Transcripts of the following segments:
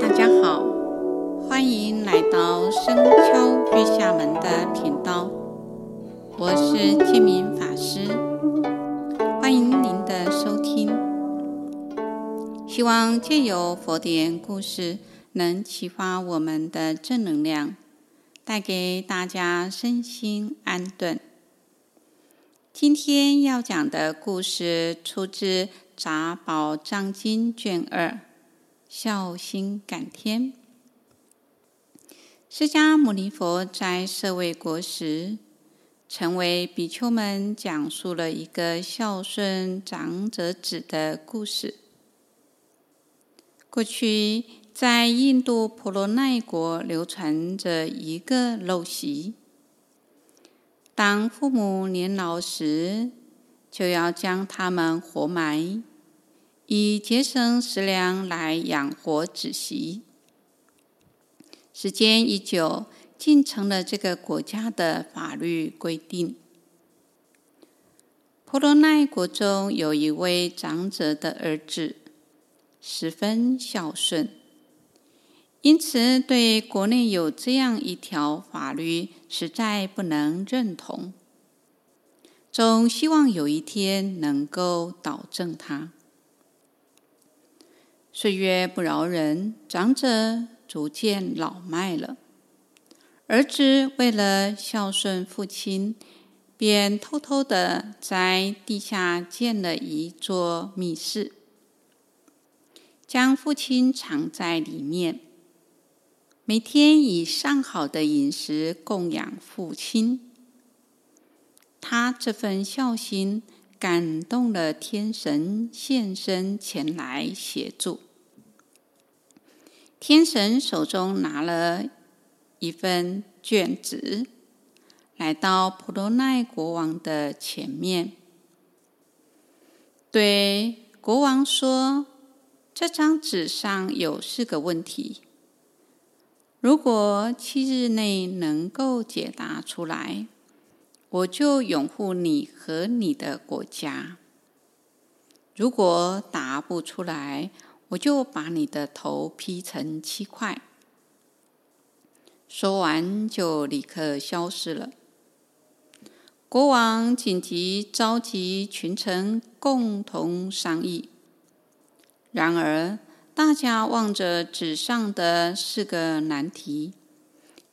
大家好，欢迎来到僧敲月下门的频道，我是建明法师，欢迎您的收听。希望借由佛典故事，能启发我们的正能量，带给大家身心安顿。今天要讲的故事出自《杂宝藏经》卷二，孝心感天。释迦牟尼佛在舍卫国时，曾为比丘们讲述了一个孝顺长者子的故事。过去，在印度婆罗奈国流传着一个陋习。当父母年老时，就要将他们活埋，以节省食粮来养活子息。时间一久，竟成了这个国家的法律规定。婆罗奈国中有一位长者的儿子，十分孝顺。因此，对国内有这样一条法律，实在不能认同。总希望有一天能够导正它。岁月不饶人，长者逐渐老迈了。儿子为了孝顺父亲，便偷偷地在地下建了一座密室，将父亲藏在里面。每天以上好的饮食供养父亲，他这份孝心感动了天神，现身前来协助。天神手中拿了一份卷子，来到普罗奈国王的前面，对国王说：“这张纸上有四个问题。”如果七日内能够解答出来，我就拥护你和你的国家；如果答不出来，我就把你的头劈成七块。说完，就立刻消失了。国王紧急召集群臣共同商议，然而，大家望着纸上的四个难题，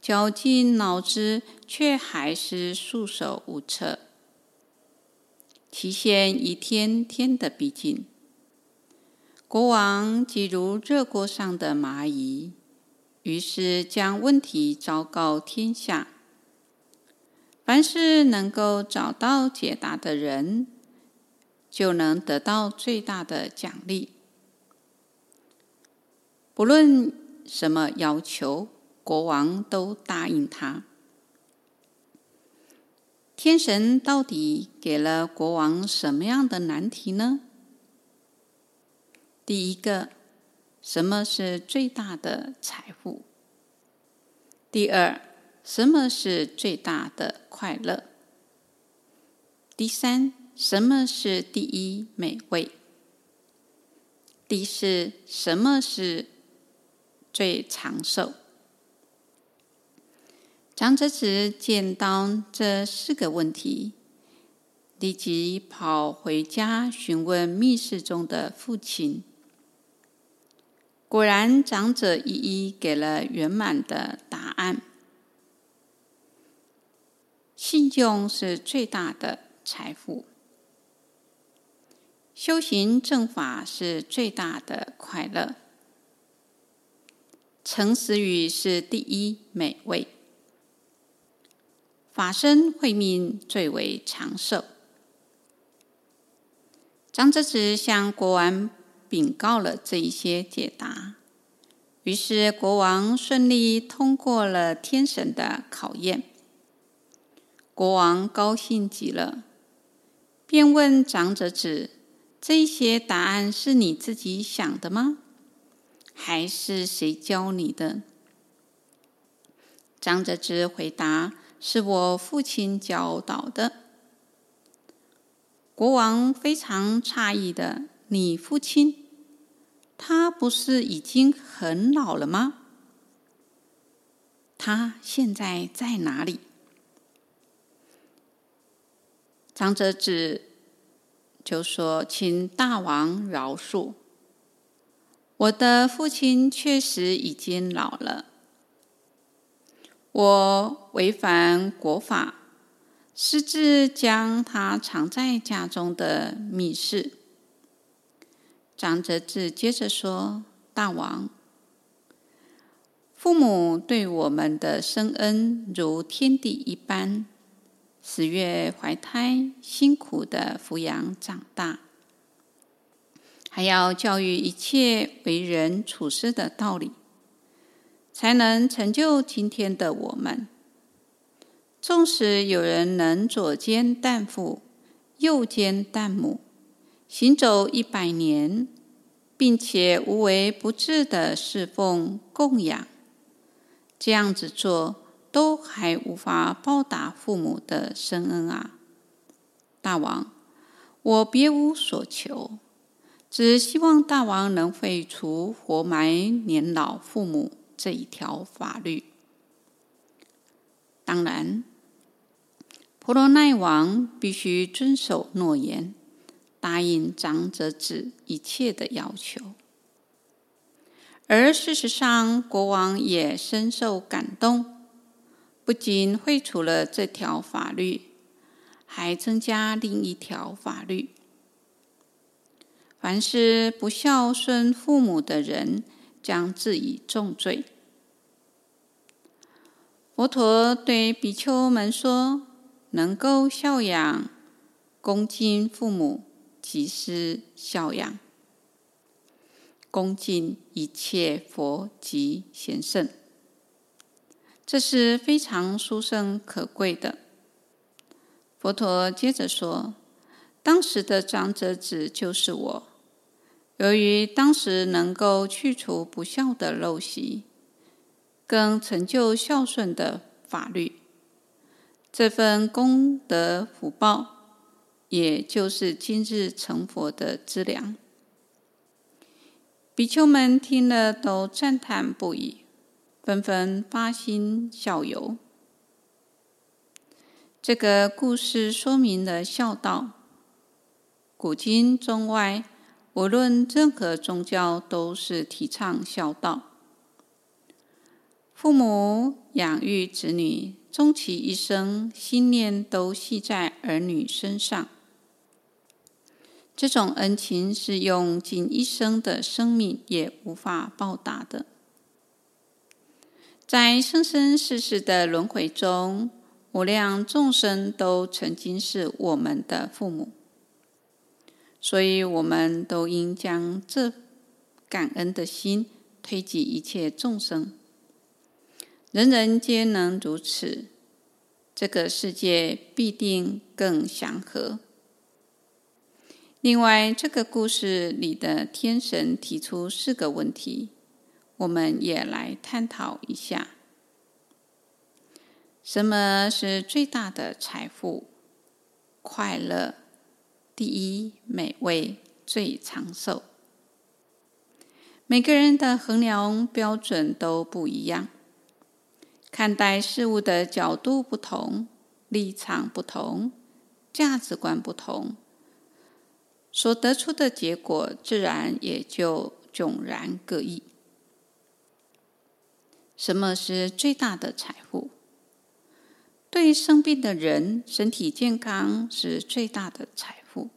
绞尽脑汁，却还是束手无策。期限一天天的逼近，国王急如热锅上的蚂蚁，于是将问题昭告天下。凡是能够找到解答的人，就能得到最大的奖励。不论什么要求，国王都答应他。天神到底给了国王什么样的难题呢？第一个，什么是最大的财富？第二，什么是最大的快乐？第三，什么是第一美味？第四，什么是最长寿。长者子见到这四个问题，立即跑回家询问密室中的父亲。果然，长者一一给了圆满的答案。信用是最大的财富，修行正法是最大的快乐。诚实语是第一美味，法身慧命最为长寿。长者子向国王禀告了这一些解答，于是国王顺利通过了天神的考验。国王高兴极了，便问长者子：“这些答案是你自己想的吗？”还是谁教你的？长者子回答：“是我父亲教导的。”国王非常诧异的：“你父亲？他不是已经很老了吗？他现在在哪里？”长者子就说：“请大王饶恕，我的父亲确实已经老了。我违反国法，私自将他藏在家中的密室。”长者子接着说：“大王，父母对我们的深恩如天地一般。”十月怀胎，辛苦的抚养长大，还要教育一切为人处事的道理，才能成就今天的我们。纵使有人能左肩担父，右肩担母，行走一百年，并且无微不至的侍奉供养，这样子做。都还无法报答父母的深恩啊！大王，我别无所求，只希望大王能废除活埋年老父母这一条法律。当然，婆罗奈王必须遵守诺言，答应长者子一切的要求。而事实上，国王也深受感动。不仅废除了这条法律，还增加另一条法律：凡是不孝顺父母的人，将治以重罪。佛陀对比丘们说：“能够孝养、恭敬父母，即是孝养；恭敬一切佛及贤圣。”这是非常殊胜可贵的。佛陀接着说：“当时的长者子就是我，由于当时能够去除不孝的陋习，更成就孝顺的法律，这份功德福报，也就是今日成佛的资粮。”比丘们听了都赞叹不已。纷纷发心效尤。这个故事说明了孝道。古今中外，无论任何宗教，都是提倡孝道。父母养育子女，终其一生，心念都系在儿女身上。这种恩情是用尽一生的生命也无法报答的。在生生世世的轮回中，无量众生都曾经是我们的父母，所以我们都应将这感恩的心推及一切众生。人人皆能如此，这个世界必定更祥和。另外，这个故事里的天神提出四个问题。我们也来探讨一下，什么是最大的财富？快乐、第一美味、最长寿。每个人的衡量标准都不一样，看待事物的角度不同，立场不同，价值观不同，所得出的结果自然也就迥然各异。什么是最大的财富？对生病的人，身体健康是最大的财富；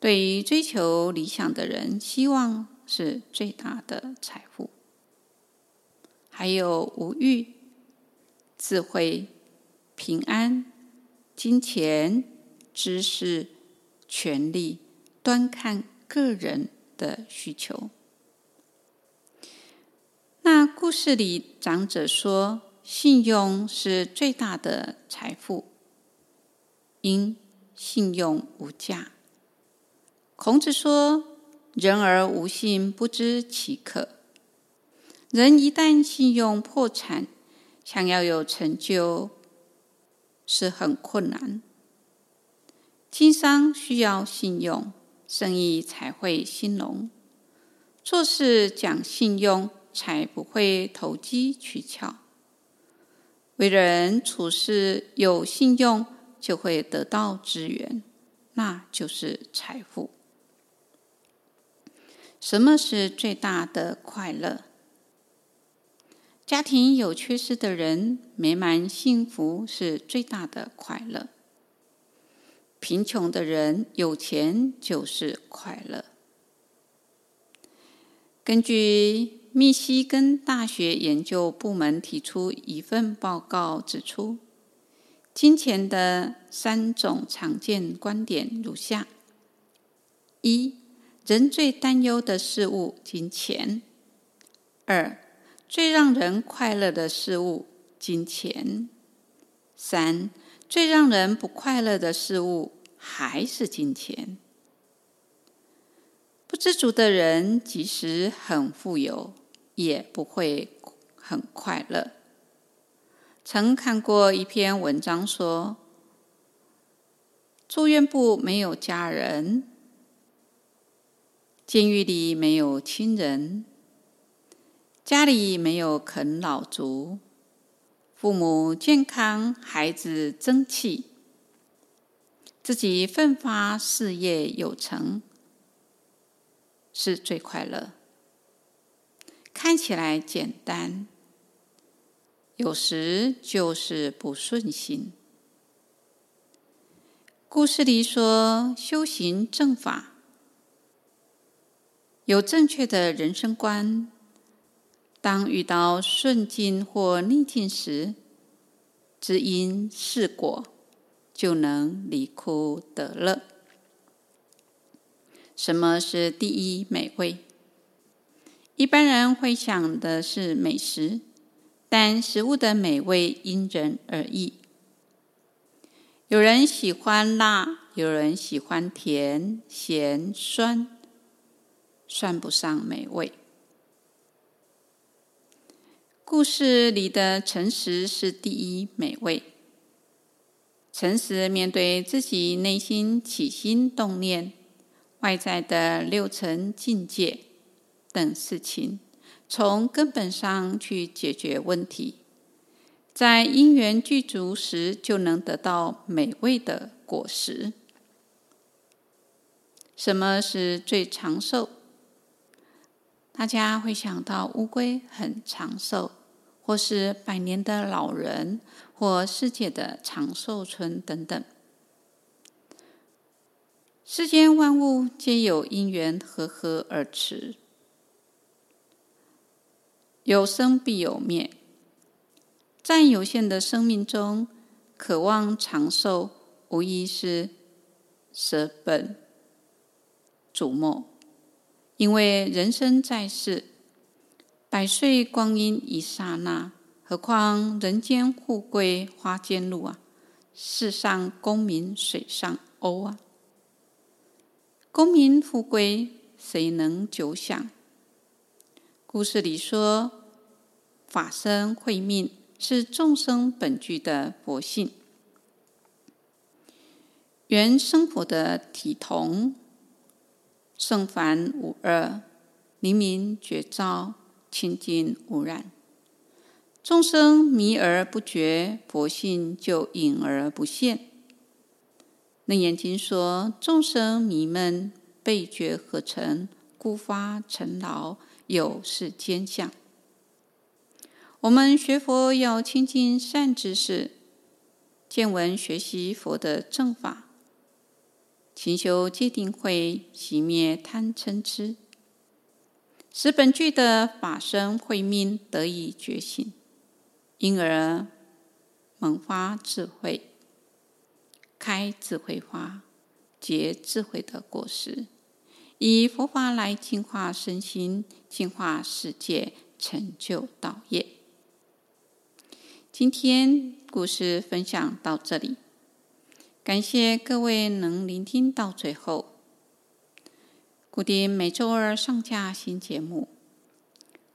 对于追求理想的人，希望是最大的财富。还有无欲、智慧、平安、金钱、知识、权力，端看个人的需求。那故事里，长者说：“信用是最大的财富，因信用无价。”孔子说：“人而无信，不知其可。”人一旦信用破产，想要有成就是很困难。经商需要信用，生意才会兴隆。做事讲信用，才不会投机取巧。为人处事有信用，就会得到资源，那就是财富。什么是最大的快乐？家庭有缺失的人，美满幸福是最大的快乐。贫穷的人有钱就是快乐。根据密西根大学研究部门提出一份报告指出，金钱的三种常见观点如下：一、人最担忧的事物，金钱；二、最让人快乐的事物，金钱；三、最让人不快乐的事物，还是金钱。不知足的人，即使很富有，也不会很快乐。曾看过一篇文章说，住院部没有家人，监狱里没有亲人。家里没有啃老族，父母健康，孩子争气，自己奋发事业有成，是最快乐。看起来简单，有时就是不顺心。故事里说，修行正法，有正确的人生观。当遇到顺境或逆境时，知因是果，就能离苦得乐。什么是第一美味？一般人会想的是美食，但食物的美味因人而异。有人喜欢辣，有人喜欢甜、咸、酸，算不上美味。故事里的诚实是第一美味。诚实面对自己内心起心动念、外在的六层境界等事情，从根本上去解决问题，在因缘具足时，就能得到美味的果实。什么是最长寿？大家会想到乌龟很长寿。或是百年的老人，或世界的长寿村等等。世间万物皆有因缘和合而持，有生必有灭。在有限的生命中，渴望长寿，无疑是舍本逐末，因为人生在世。百岁光阴一刹那，何况人间富贵花间路啊！世上功名水上鸥啊！功名富贵谁能久享？故事里说，法身慧命是众生本具的佛性，原生佛的体同，圣凡无二，灵明觉照。清净无染，众生迷而不觉，佛性就隐而不现。楞严经说：众生迷闷，被觉何成，故发尘劳，有是间相。我们学佛要亲近善知识，见闻学习佛的正法，勤修戒定慧，熄灭贪嗔痴。使本具的法身慧命得以觉醒，因而萌发智慧，开智慧花，结智慧的果实，以佛法来净化身心，净化世界，成就道业。今天故事分享到这里，感谢各位能聆听到最后。固定每周二上架新节目，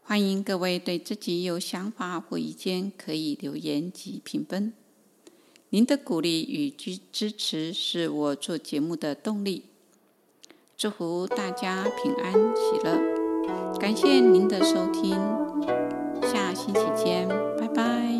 欢迎各位对自己有想法或意见可以留言及评分。您的鼓励与支支持是我做节目的动力。祝福大家平安喜乐，感谢您的收听，下星期见。拜拜